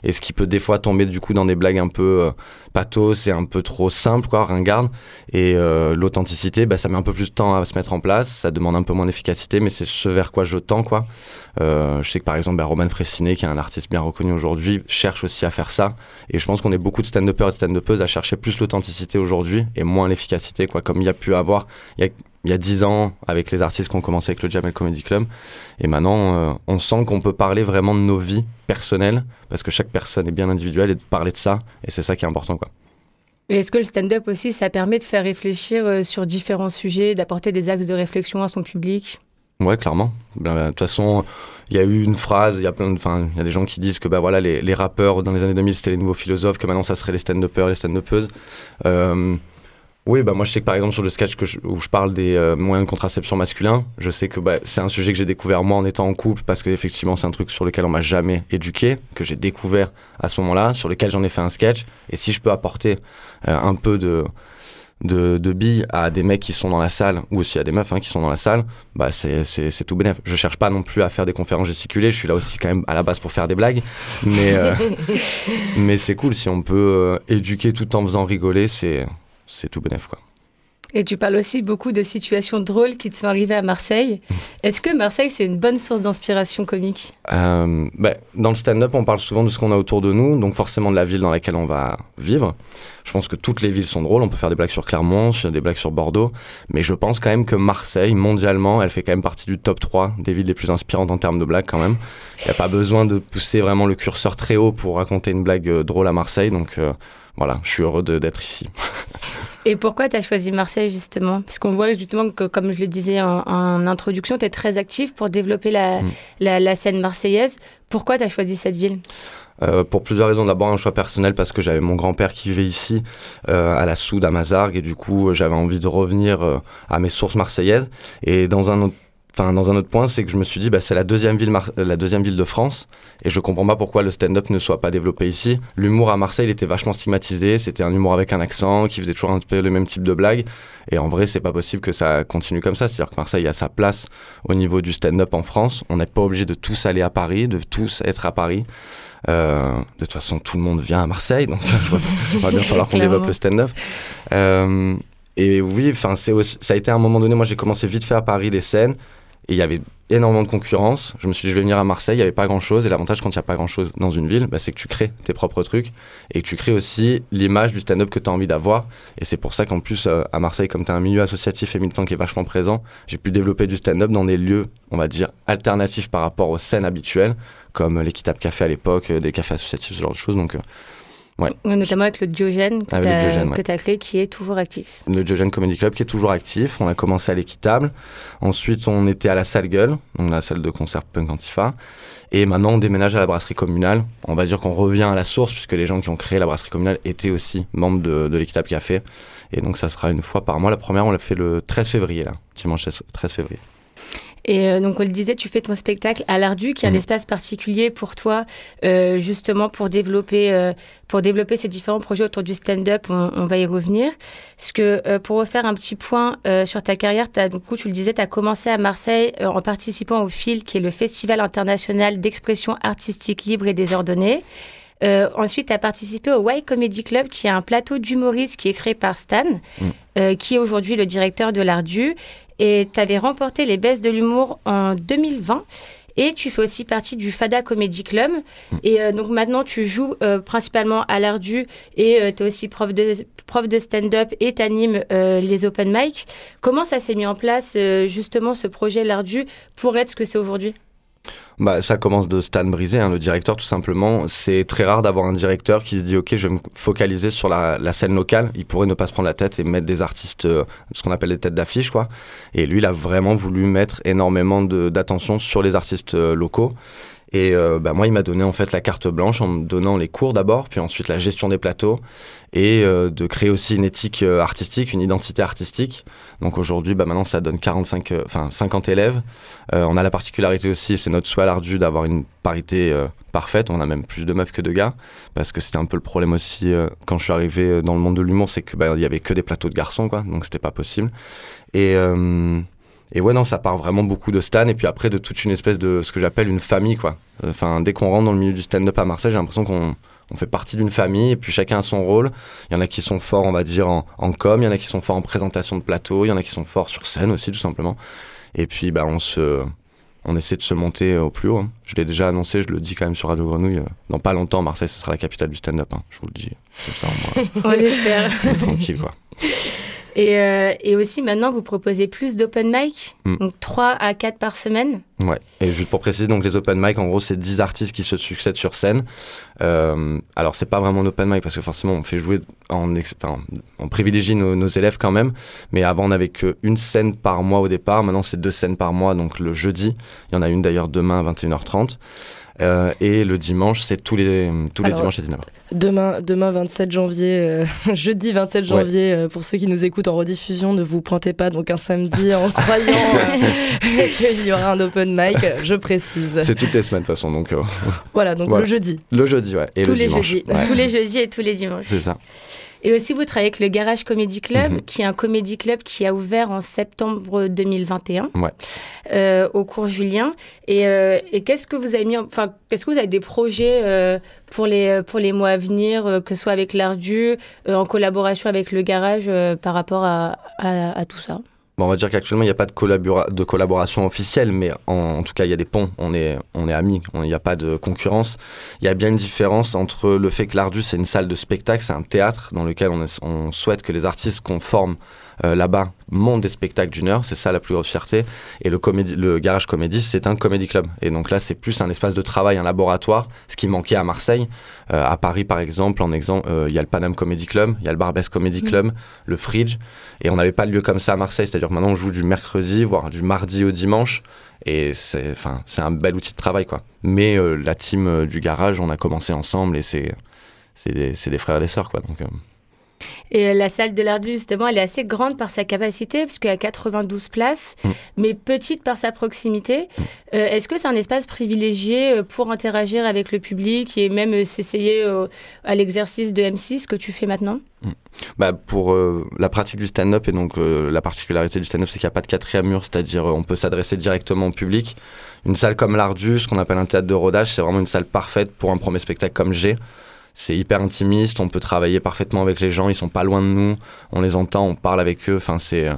et ce qui peut des fois tomber du coup dans des blagues un peu euh, pathos et un peu trop simples quoi, ringardes et euh, l'authenticité bah ça met un peu plus de temps à se mettre en place, ça demande un peu moins d'efficacité mais c'est ce vers quoi je tends quoi. Euh, je sais que par exemple bah, Roman Fressinet qui est un artiste bien reconnu aujourd'hui cherche aussi à faire ça et je pense qu'on est beaucoup de stand-uppers et de stand-uppeuses à chercher plus l'authenticité aujourd'hui et moins l'efficacité, quoi. Comme il y a pu avoir y il y a 10 ans avec les artistes qui ont commencé avec le Jamel Comedy Club. Et maintenant, euh, on sent qu'on peut parler vraiment de nos vies personnelles parce que chaque personne est bien individuelle et de parler de ça. Et c'est ça qui est important, quoi. Est-ce que le stand-up aussi, ça permet de faire réfléchir euh, sur différents sujets, d'apporter des axes de réflexion à son public? Ouais, clairement. Ben, De toute façon, il y a eu une phrase, il y a plein de, enfin, il y a des gens qui disent que bah voilà, les, les rappeurs dans les années 2000 c'était les nouveaux philosophes, que maintenant ça serait les stand-uppers, les stand-uppeuses. Euh, oui, bah moi je sais que par exemple sur le sketch que je- où je parle des euh, moyens de contraception masculins, je sais que bah, c'est un sujet que j'ai découvert moi en étant en couple parce que effectivement c'est un truc sur lequel on m'a jamais éduqué, que j'ai découvert à ce moment-là, sur lequel j'en ai fait un sketch. Et si je peux apporter euh, un peu de de, de billes à des mecs qui sont dans la salle ou aussi à des meufs hein, qui sont dans la salle, bah c'est, tout bénef. Je cherche pas non plus à faire des conférences gesticulées, je suis là aussi quand même à la base pour faire des blagues, mais, euh, mais c'est cool si on peut éduquer tout en faisant rigoler, c'est, c'est tout bénef quoi. Et tu parles aussi beaucoup de situations drôles qui te sont arrivées à Marseille. Est-ce que Marseille, c'est une bonne source d'inspiration comique? Euh, bah, dans le stand-up, on parle souvent de ce qu'on a autour de nous, donc forcément de la ville dans laquelle on va vivre. Je pense que toutes les villes sont drôles. On peut faire des blagues sur Clermont, sur des blagues sur Bordeaux, mais je pense quand même que Marseille, mondialement, elle fait quand même partie du top 3 des villes les plus inspirantes en termes de blagues quand même. Il n'y a pas besoin de pousser vraiment le curseur très haut pour raconter une blague euh, drôle à Marseille, donc euh, voilà, je suis heureux d'être ici. Et pourquoi tu as choisi Marseille justement? Parce qu'on voit justement que, comme je le disais en, en introduction, tu es très actif pour développer la, Mm. la, la scène marseillaise. Pourquoi tu as choisi cette ville? Euh, pour plusieurs raisons. D'abord, un choix personnel parce que j'avais mon grand-père qui vivait ici, euh, à la Soude, à Mazargues, et du coup, j'avais envie de revenir euh, à mes sources marseillaises. Et dans un autre, enfin, dans un autre point, c'est que je me suis dit, bah, c'est la deuxième ville, mar- la deuxième ville de France, et je comprends pas pourquoi le stand-up ne soit pas développé ici. L'humour à Marseille, il était vachement stigmatisé. C'était un humour avec un accent qui faisait toujours un peu le même type de blague. Et en vrai, c'est pas possible que ça continue comme ça. C'est-à-dire que Marseille a sa place au niveau du stand-up en France. On n'est pas obligé de tous aller à Paris, de tous être à Paris. Euh, de toute façon, tout le monde vient à Marseille, donc il va bien falloir qu'on développe le stand-up. Euh, et oui, enfin, c'est ça a été à un moment donné. Moi, j'ai commencé vite fait à Paris les scènes, et il y avait énormément de concurrence. Je me suis dit, je vais venir à Marseille, il n'y avait pas grand-chose. Et l'avantage quand il n'y a pas grand-chose dans une ville, bah, c'est que tu crées tes propres trucs et que tu crées aussi l'image du stand-up que tu as envie d'avoir. Et c'est pour ça qu'en plus, euh, à Marseille, comme tu as un milieu associatif et militant qui est vachement présent, j'ai pu développer du stand-up dans des lieux, on va dire, alternatifs par rapport aux scènes habituelles, comme l'équitable café à l'époque, euh, des cafés associatifs, ce genre de choses. Donc, euh, Ouais. Notamment avec le Diogène que ouais. tu as créé qui est toujours actif. le Diogène Comedy Club qui est toujours actif. On a commencé à l'équitable. Ensuite, on était à la salle Gueule, donc la salle de concert Punk Antifa. Et maintenant, on déménage à la brasserie communale. On va dire qu'on revient à la source, puisque les gens qui ont créé la brasserie communale étaient aussi membres de, de l'équitable café. Et donc, ça sera une fois par mois. La première, on l'a fait le 13 février, là, dimanche 13 février. Et euh, donc, on le disait, tu fais ton spectacle à l'Ardu, qui est un Mhm. espace particulier pour toi, euh, justement pour développer, euh, pour développer ces différents projets autour du stand-up. On, on va y revenir. Parce que pour refaire un petit point sur ta carrière, as, du coup, tu le disais, tu as commencé à Marseille en participant au FIL, qui est le Festival international d'expression artistique libre et désordonnée. Euh, ensuite, tu as participé au Y Comedy Club, qui est un plateau d'humoristes qui est créé par Stan, Mm. euh, qui est aujourd'hui le directeur de l'Ardu. Et tu avais remporté les baisses de l'humour en 2020. Et tu fais aussi partie du Fada Comedy Club. Et euh, donc maintenant, tu joues euh, principalement à l'Ardu et tu es aussi prof de, prof de stand-up et tu animes les open mic. Comment ça s'est mis en place, euh, justement, ce projet l'Ardu pour être ce que c'est aujourd'hui? Bah, ça commence de Stan Brisé, hein, le directeur, tout simplement. C'est très rare d'avoir un directeur qui se dit Ok, je vais me focaliser sur la, scène locale. Il pourrait ne pas se prendre la tête et mettre des artistes, euh, ce qu'on appelle des têtes d'affiche, quoi. Et lui, il a vraiment voulu mettre énormément d'attention sur les artistes euh, locaux. Et euh, bah, moi, il m'a donné en fait la carte blanche en me donnant les cours d'abord, puis ensuite la gestion des plateaux et euh, de créer aussi une éthique euh, artistique, une identité artistique. Donc aujourd'hui, bah, maintenant, ça donne 45, euh, enfin 50 élèves. On a la particularité aussi, c'est notre souhait à l'ardu d'avoir une parité parfaite. On a même plus de meufs que de gars, parce que c'était un peu le problème aussi quand je suis arrivé dans le monde de l'humour, c'est que bah, il y avait que des plateaux de garçons, quoi. Donc c'était pas possible. Et et ouais, non, ça part vraiment beaucoup de Stan, et puis après de toute une espèce de ce que j'appelle une famille, quoi. Enfin, dès qu'on rentre dans le milieu du stand-up à Marseille, j'ai l'impression qu'on on fait partie d'une famille, et puis chacun a son rôle. Il y en a qui sont forts, on va dire, en, en com, il y en a qui sont forts en présentation de plateau, il y en a qui sont forts sur scène aussi, tout simplement. Et puis, bah, on se. On essaie de se monter au plus haut. hein. Je l'ai déjà annoncé, je le dis quand même sur Radio Grenouille. euh, Dans pas longtemps, Marseille, ce sera la capitale du stand-up. hein. Je vous le dis. Comme ça, On l'espère. on est tranquille, quoi. Et, euh, et aussi, maintenant, vous proposez plus d'open mic, Mm. donc 3 à 4 par semaine. Ouais, et juste pour préciser, donc les open mic, en gros, c'est 10 artistes qui se succèdent sur scène. Euh, alors, c'est pas vraiment un open mic parce que forcément, on fait jouer, en, enfin, on privilégie nos, nos élèves quand même. Mais avant, on n'avait qu'une scène par mois au départ. Maintenant, c'est deux scènes par mois, donc le jeudi. Il y en a une d'ailleurs demain à 21h30. Euh, et le dimanche, c'est tous les, tous les Alors, dimanches à 19h. Demain, demain 27 janvier, euh, jeudi 27 janvier, euh, pour ceux qui nous écoutent en rediffusion, ne vous pointez pas donc un samedi en croyant qu'il y aura un open mic, je précise. C'est toutes les semaines de toute façon, donc euh, Voilà, donc Voilà. le jeudi. le jeudi, ouais. Et tous le les dimanche. jeudis. Ouais, Tous les jeudis et tous les dimanches. C'est ça. Et aussi, vous travaillez avec le Garage Comedy Club, Mhm. qui est un comédie club qui a ouvert en septembre 2021 Ouais. euh, au cours Julien. Et, euh, et qu'est-ce que vous avez mis, en- enfin, est-ce que vous avez des projets euh, pour les pour les mois à venir, euh, que ce soit avec l'Ardu, euh, en collaboration avec le Garage, euh, par rapport à, à, à tout ça? Bon, on va dire qu'actuellement, il n'y a pas de, collabora- de collaboration officielle, mais en, tout cas, il y a des ponts. On est, on est amis, il n'y a pas de concurrence. Il y a bien une différence entre le fait que l'Ardu, c'est une salle de spectacle, c'est un théâtre dans lequel on, on souhaite que les artistes qu'on forme là-bas montent des spectacles d'une heure. C'est ça la plus grosse fierté. Et le, comédie, le Garage Comédie, c'est un comédie club. Et donc là, c'est plus un espace de travail, un laboratoire, ce qui manquait à Marseille. Euh, à Paris, par exemple, en exemple, euh, il y a le Paname Comedy Club, il y a le Barbès Comedy Club, le Fridge. Et on n'avait pas de lieu comme ça à Marseille. C'est-à-dire que maintenant, on joue du mercredi, voire du mardi au dimanche. Et c'est, enfin, c'est un bel outil de travail, quoi. Mais euh, la team euh, du garage, on a commencé ensemble et c'est, c'est, des, des frères et des sœurs, quoi. Donc, euh, Et euh, la salle de l'Ardu, justement, elle est assez grande par sa capacité, y a 92 places, Mm. mais petite par sa proximité. Euh, Est-ce que c'est un espace privilégié euh, pour interagir avec le public et même s'essayer euh, à l'exercice de M6 que tu fais maintenant? Bah, pour euh, la pratique du stand-up et donc euh, la particularité du stand-up, c'est qu'il n'y a pas de quatrième mur, c'est-à-dire euh, on peut s'adresser directement au public. Une salle comme l'Ardu, ce qu'on appelle un théâtre de rodage, c'est vraiment une salle parfaite pour un premier spectacle comme G. C'est hyper intimiste, on peut travailler parfaitement avec les gens, ils sont pas loin de nous, on les entend, on parle avec eux. Enfin, c'est euh,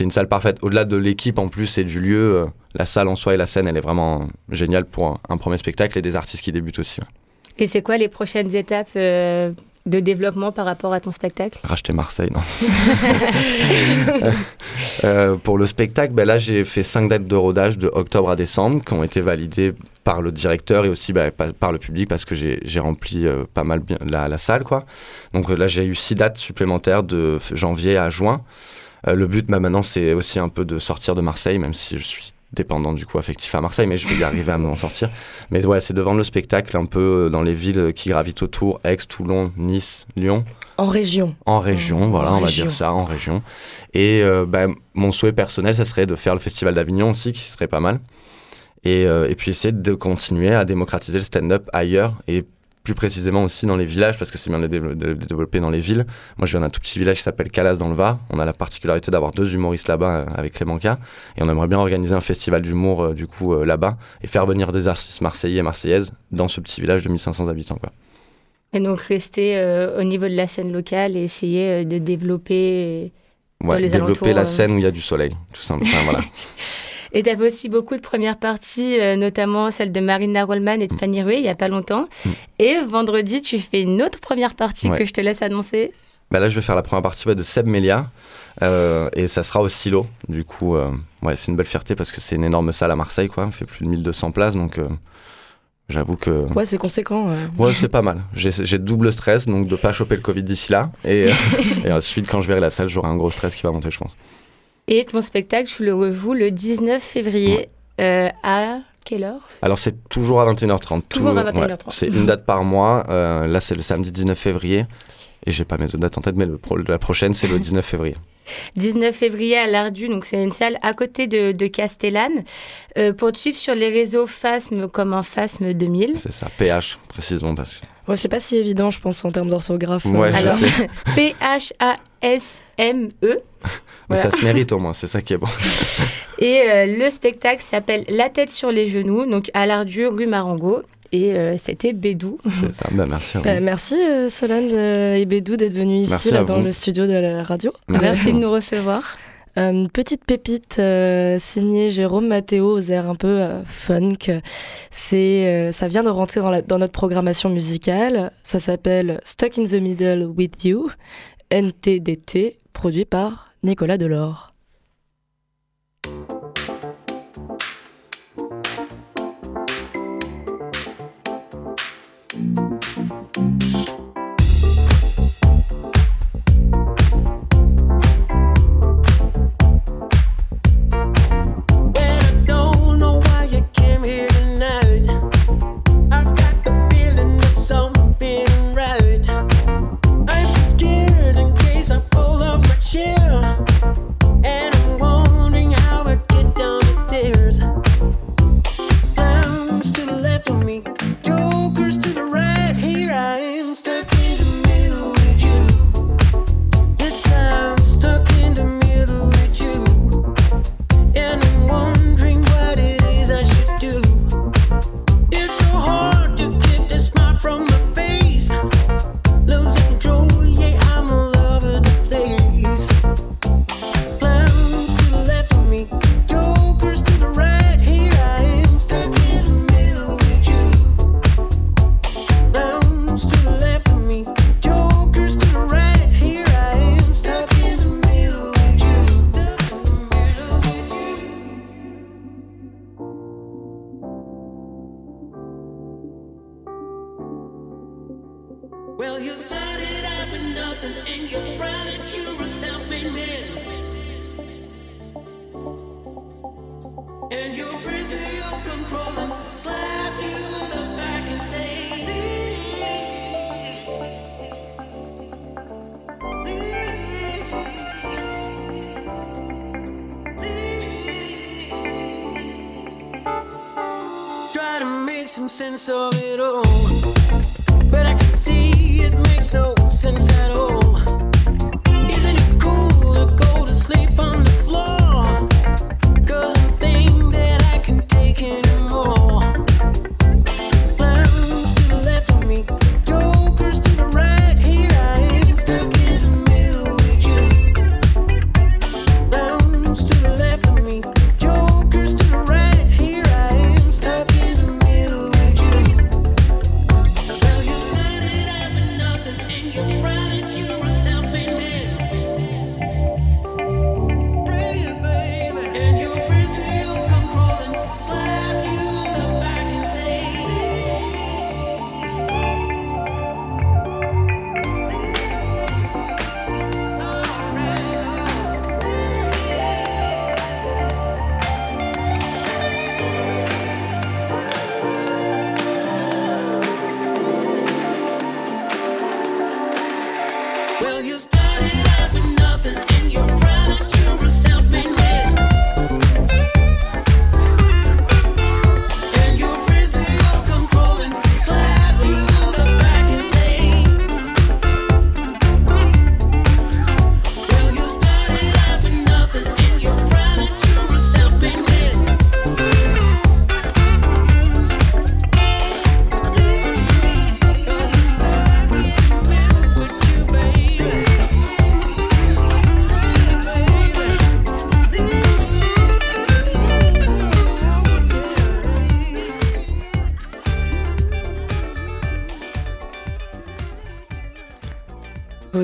une salle parfaite. Au-delà de l'équipe en plus et du lieu, euh, la salle en soi et la scène, elle est vraiment géniale pour un, premier spectacle et des artistes qui débutent aussi. Et c'est quoi les prochaines étapes euh, de développement par rapport à ton spectacle Racheter Marseille, non Euh, Pour le spectacle, ben là j'ai fait cinq dates de rodage de octobre à décembre qui ont été validées par le directeur et aussi ben, pa- par le public parce que j'ai rempli euh, pas mal bien la, la salle. quoi. Donc euh, là j'ai eu six dates supplémentaires de janvier à juin. Euh, le but ben, maintenant c'est aussi un peu de sortir de Marseille, même si je suis dépendant du coup affectif à Marseille, mais je vais y arriver à m'en sortir. Mais ouais, c'est de vendre le spectacle un peu euh, dans les villes qui gravitent autour, Aix, Toulon, Nice, Lyon En région. en région, En voilà, on va dire ça, en région. Et euh, bah, mon souhait personnel, ça serait de faire le Festival d'Avignon aussi, qui serait pas mal. Et, euh, et puis essayer de continuer à démocratiser le stand-up ailleurs, et plus précisément aussi dans les villages, parce que c'est bien de de le développer dans les villes. Moi, je viens d'un tout petit village qui s'appelle Calas dans le Var. On a la particularité d'avoir deux humoristes là-bas euh, avec Clément K. Et on aimerait bien organiser un festival d'humour, euh, du coup, euh, là-bas, et faire venir des artistes marseillais et marseillaises dans ce petit village de 1500 habitants, quoi. Et donc rester euh, au niveau de la scène locale et essayer de développer. Ouais, développer la scène où il y a du soleil, tout simplement. Enfin, voilà. Et tu avais aussi beaucoup de premières parties, euh, notamment celle de Marina Rollman et de Fanny Rouet, il n'y a pas longtemps. Mm. Et vendredi, tu fais une autre première partie Ouais. que je te laisse annoncer. Bah là, je vais faire la première partie ouais, de Seb Melia. euh, et ça sera au silo. Du coup, euh, ouais, c'est une belle fierté parce que c'est une énorme salle à Marseille, quoi. On fait plus de 1200 places, donc euh, j'avoue que. Ouais, c'est conséquent. euh. Ouais, c'est pas mal. J'ai j'ai double stress, donc de pas choper le Covid d'ici là. Et, euh, et ensuite, quand je verrai la salle, j'aurai un gros stress qui va monter, je pense. Et ton spectacle, tu le rejoues le 19 février euh, à quelle heure? Alors, c'est toujours à 21h30. Toujours Tout- à 21h30. ouais, c'est une date par mois. Euh, là, c'est le samedi 19 février. Et j'ai pas mes autres dates en tête, mais le pro- la prochaine, c'est le 19 février. 19 février à l'Ardu, donc c'est une salle à côté de, de Castellane. Euh, pour te suivre sur les réseaux FASM comme un FASM 2000. C'est ça, PH, précisément, parce que. Ouais, c'est pas si évident, je pense, en termes d'orthographe. Ouais, euh. Alors. P-H-A-S-M-E. Mais Voilà. ça se mérite au moins, c'est ça qui est bon. Et euh, le spectacle s'appelle La tête sur les genoux, donc à l'Ardu, rue Marengo. Et euh, c'était Bédou. C'est ça. Bah, merci. vous. Bah, merci euh, Solène euh, et Bédou d'être venus ici là, dans vous. le studio de la radio. Merci de nous recevoir. Euh, Une petite pépite euh, signée Jérôme Matteo aux airs un peu euh, funk. C'est, euh, ça vient de rentrer dans, la- dans notre programmation musicale. Ça s'appelle Stuck in the Middle with You, NTDT, produit par Nicolas Delors.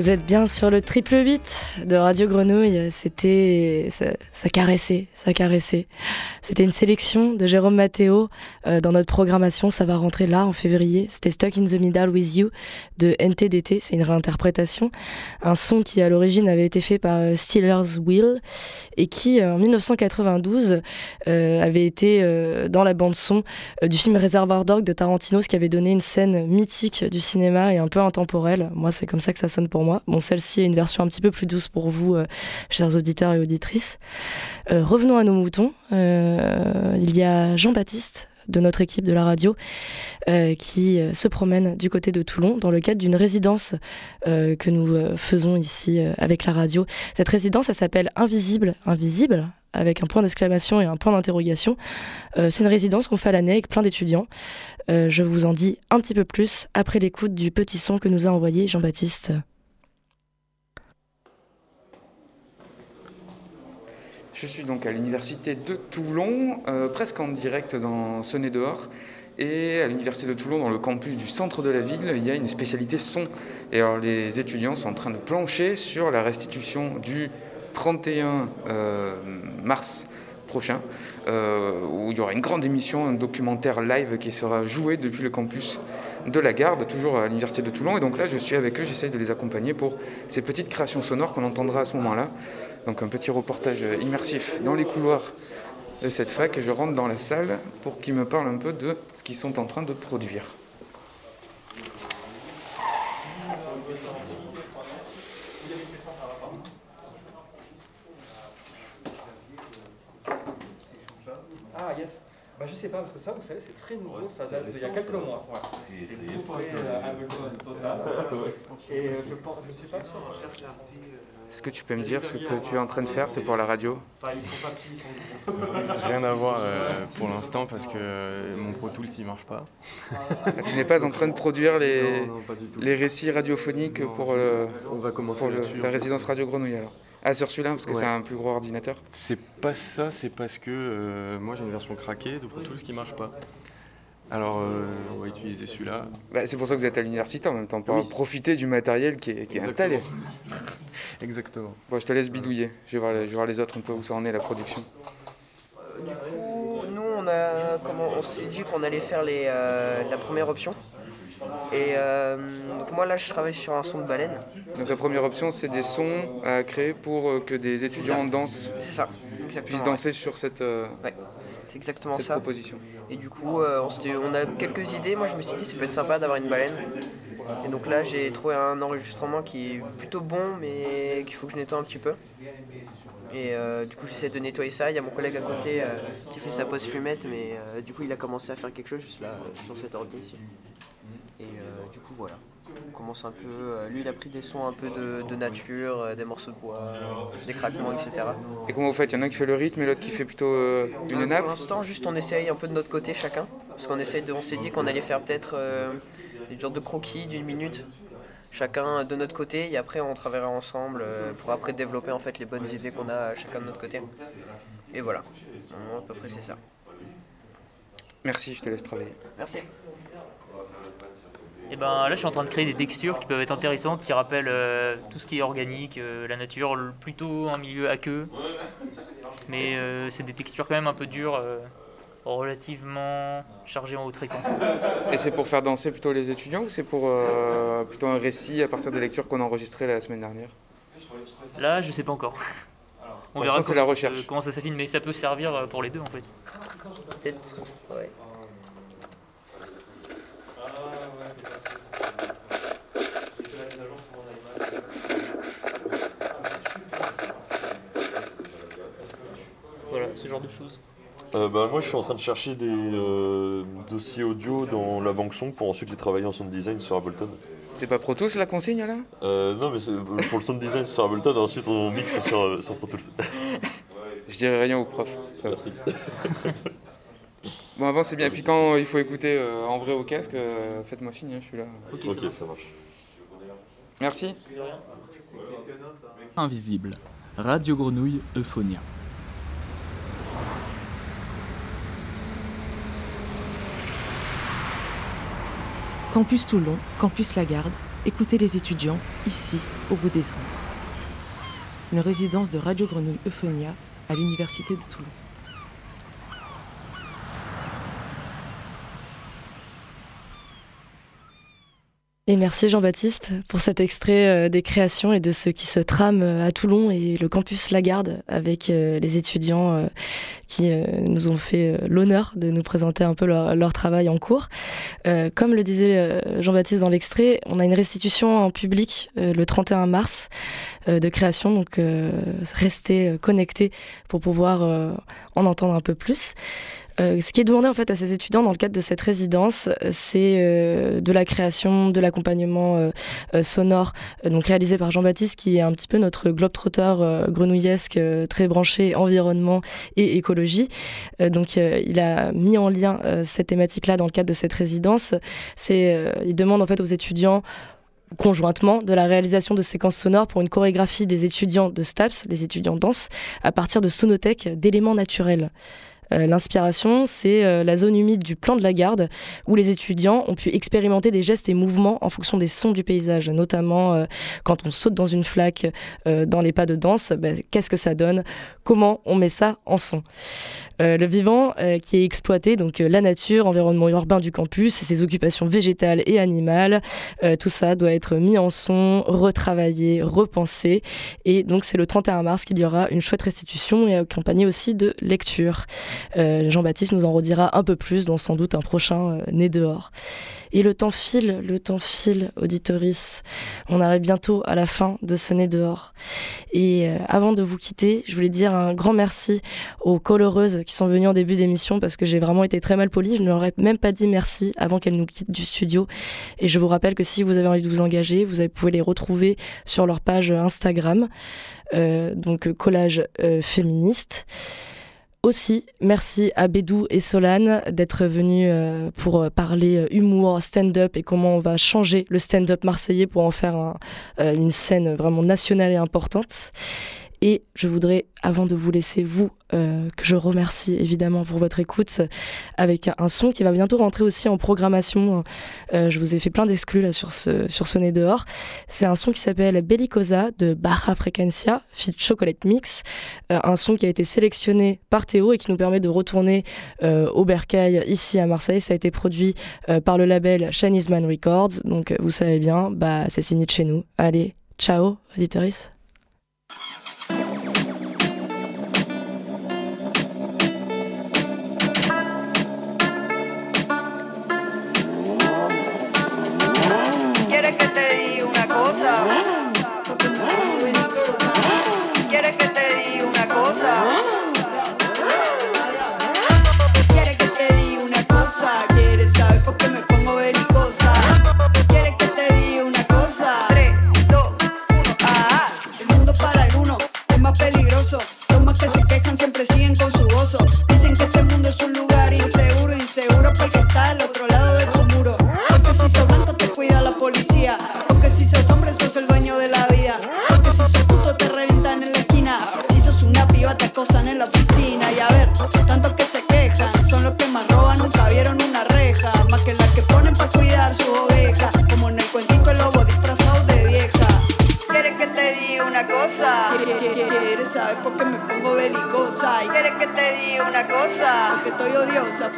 Vous êtes bien sur le triple 8 de Radio Grenouille. C'était. Ça, ça caressait, ça caressait. C'était une sélection de Jérôme Matteo euh, dans notre programmation. Ça va rentrer là en février. C'était Stuck in the Middle with You de NTDT. C'est une réinterprétation. Un son qui à l'origine avait été fait par euh, Steelers Wheel et qui euh, en 1992 euh, avait été dans la bande-son du film Reservoir Dog de Tarantino, ce qui avait donné une scène mythique du cinéma et un peu intemporelle. Moi, c'est comme ça que ça sonne pour moi. Bon, celle-ci est une version un petit peu plus douce pour vous, chers auditeurs et auditrices. Revenons à nos moutons. Il y a Jean-Baptiste de notre équipe de la radio euh, qui euh, se promène du côté de Toulon dans le cadre d'une résidence euh, que nous euh, faisons ici euh, avec la radio. Cette résidence, elle s'appelle Invisible, Invisible avec un point d'exclamation et un point d'interrogation. Euh, c'est une résidence qu'on fait à l'année avec plein d'étudiants. Euh, je vous en dis un petit peu plus après l'écoute du petit son que nous a envoyé Jean-Baptiste. Je suis donc à l'université de Toulon, euh, presque en direct dans Sonnet dehors. Et à l'université de Toulon, dans le campus du centre de la ville, il y a une spécialité son. Et alors les étudiants sont en train de plancher sur la restitution du 31 euh, mars prochain, euh, où il y aura une grande émission, un documentaire live qui sera joué depuis le campus de la Garde, toujours à l'université de Toulon. Et donc là, je suis avec eux, j'essaye de les accompagner pour ces petites créations sonores qu'on entendra à ce moment-là. Donc un petit reportage immersif dans les couloirs de cette fac et je rentre dans la salle pour qu'ils me parlent un peu de ce qu'ils sont en train de produire. Ah yes. Bah, je sais pas, parce que ça, vous savez, c'est très nouveau, ça date d'il y a quelques mois. Ouais. C'est tout prêt euh, Ableton total. Et euh, je, pense, je sais pas. Est-ce que tu peux me dire ce que tu es en train de faire C'est pour la radio Enfin, ils sont pas petits, ils sont gros. Rien à voir euh, pour l'instant parce que euh, mon Pro Tools il marche pas. Ah, Tu n'es pas en train de produire les, Non, non, les récits radiophoniques Non, pour, le, On va commencer pour le- là-dessus. la résidence Radio Grenouille alors Ah, sur celui-là, parce que Ouais. c'est un plus gros ordinateur C'est pas ça, c'est parce que euh, moi j'ai une version craquée de Pro Tools qui marche pas. Alors euh, on va utiliser celui-là. Bah, C'est pour ça que vous êtes à l'université en même temps, pour Oui. profiter du matériel qui est, qui est installé. Exactement. Bon, je te laisse bidouiller. Je vais, voir, les- je vais voir les autres un peu où ça en est la production. Du coup, nous, on, a, comment, on s'est dit qu'on allait faire les, euh, la première option. Et euh, donc moi, là, je travaille sur un son de baleine. Donc la première option, c'est des sons à créer pour euh, que des étudiants en danse ça, puissent danser sur cette, euh, Ouais, c'est exactement cette ça. proposition. Et du coup, on, a quelques idées. Moi, je me suis dit, ça peut être sympa d'avoir une baleine. Et donc là, j'ai trouvé un enregistrement qui est plutôt bon, mais qu'il faut que je nettoie un petit peu. Et euh, du coup, j'essaie de nettoyer ça. Il y a mon collègue à côté euh, qui fait sa pause fumette, mais euh, du coup, il a commencé à faire quelque chose juste là, sur cet ordi ici. Et euh, du coup, voilà. On commence un peu. euh, lui, il a pris des sons un peu de, de nature, euh, des morceaux de bois, des craquements, etc. Et comment vous faites? Il y en a un qui fait le rythme et l'autre qui fait plutôt une nappe Pour l'instant, juste on essaye un peu de notre côté chacun. Parce qu'on essaye de, on s'est dit qu'on allait faire peut-être des genres de croquis d'une minute, chacun de notre côté, et après on travaillera ensemble pour après développer en fait les bonnes idées qu'on a chacun de notre côté. Et voilà. À peu près c'est ça. Merci, je te laisse travailler. Merci. Et ben là, je suis en train de créer des textures qui peuvent être intéressantes, qui rappellent euh, tout ce qui est organique, euh, la nature, plutôt un milieu aqueux. Mais euh, c'est des textures quand même un peu dures, euh, relativement chargées en haute fréquence. Et c'est pour faire danser plutôt les étudiants ou c'est pour euh, plutôt un récit à partir des lectures qu'on a enregistrées la semaine dernière? Là, je sais pas encore. On verra comment la ça- recherche. comment ça s'affine, mais ça peut servir pour les deux en fait. Peut-être. Ouais. Voilà, ce genre de choses. Euh, bah, moi, je suis en train de chercher des euh, dossiers audio dans la banque son pour ensuite les travailler en sound design sur Ableton. C'est pas Pro Tools la consigne là? Euh, non, mais c'est- pour le sound design sur Ableton, et ensuite on mixe sur, euh, sur Pro Tools. Je dirais rien au prof. ça. Merci. Bon, avant c'est bien. Et puis quand il faut écouter euh, en vrai au casque, euh, faites-moi signe, je suis là. Ok, ça marche. Merci. Invisible. Radio Grenouille Euphonia. Campus Toulon, Campus Lagarde, Écoutez les étudiants, ici, au bout des ondes. Une résidence de Radio Grenouille Euphonia à l'Université de Toulon. Et merci Jean-Baptiste pour cet extrait euh, des créations et de ce qui se trame euh, à Toulon et le campus Lagarde avec euh, les étudiants qui nous ont fait l'honneur de nous présenter un peu leur, leur travail en cours. Comme le disait Jean-Baptiste dans l'extrait, on a une restitution en public le 31 mars de création, donc restez connectés pour pouvoir en entendre un peu plus. Euh, ce qui est demandé en fait à ces étudiants dans le cadre de cette résidence, c'est euh, de la création, de l'accompagnement euh, sonore, donc réalisé par Jean-Baptiste, qui est un petit peu notre globe-trotteur grenouillesque, très branché environnement et écologie. Donc il a mis en lien cette thématique-là dans le cadre de cette résidence. C'est, il demande en fait aux étudiants conjointement de la réalisation de séquences sonores pour une chorégraphie des étudiants de STAPS, les étudiants danse, à partir de sonothèques d'éléments naturels. Euh, L'inspiration, c'est euh, la zone humide du plan de la garde, où les étudiants ont pu expérimenter des gestes et mouvements en fonction des sons du paysage, notamment euh, quand on saute dans une flaque, dans les pas de danse, bah, qu'est-ce que ça donne, comment on met ça en son? Le vivant qui est exploité, donc la nature, environnement urbain du campus et ses occupations végétales et animales, tout ça doit être mis en son, retravaillé, repensé. Et donc c'est le 31 mars qu'il y aura une chouette restitution et accompagnée aussi de lecture. Euh, Jean-Baptiste nous en redira un peu plus dans sans doute un prochain euh, Né dehors. Et le temps file, le temps file, auditoris. On arrive bientôt à la fin de ce Né dehors. Et euh, avant de vous quitter, je voulais dire un grand merci aux coloreuses qui sont venues en début d'émission parce que j'ai vraiment été très mal polie. Je ne leur ai même pas dit merci avant qu'elles nous quittent du studio. Et je vous rappelle que si vous avez envie de vous engager, vous pouvez les retrouver sur leur page Instagram, donc collage féministe. Aussi, merci à Bédou et Solane d'être venus euh, pour euh, parler euh, humour, stand-up et comment on va changer le stand-up marseillais pour en faire un- une scène vraiment nationale et importante. Et je voudrais, avant de vous laisser, vous, euh, que je remercie évidemment pour votre écoute, avec un son qui va bientôt rentrer aussi en programmation. Euh, je vous ai fait plein d'exclus sur ce, sur ce nez dehors. C'est un son qui s'appelle Bellicosa de Baja Frequencia, feat Chocolate Mix. Euh, un son qui a été sélectionné par Théo et qui nous permet de retourner au Bercail ici à Marseille. Ça a été produit par le label Chinese Man Records. Donc vous savez bien, bah, c'est signé de chez nous. Allez, ciao, auditoris.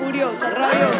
Furiosa, rabiosa.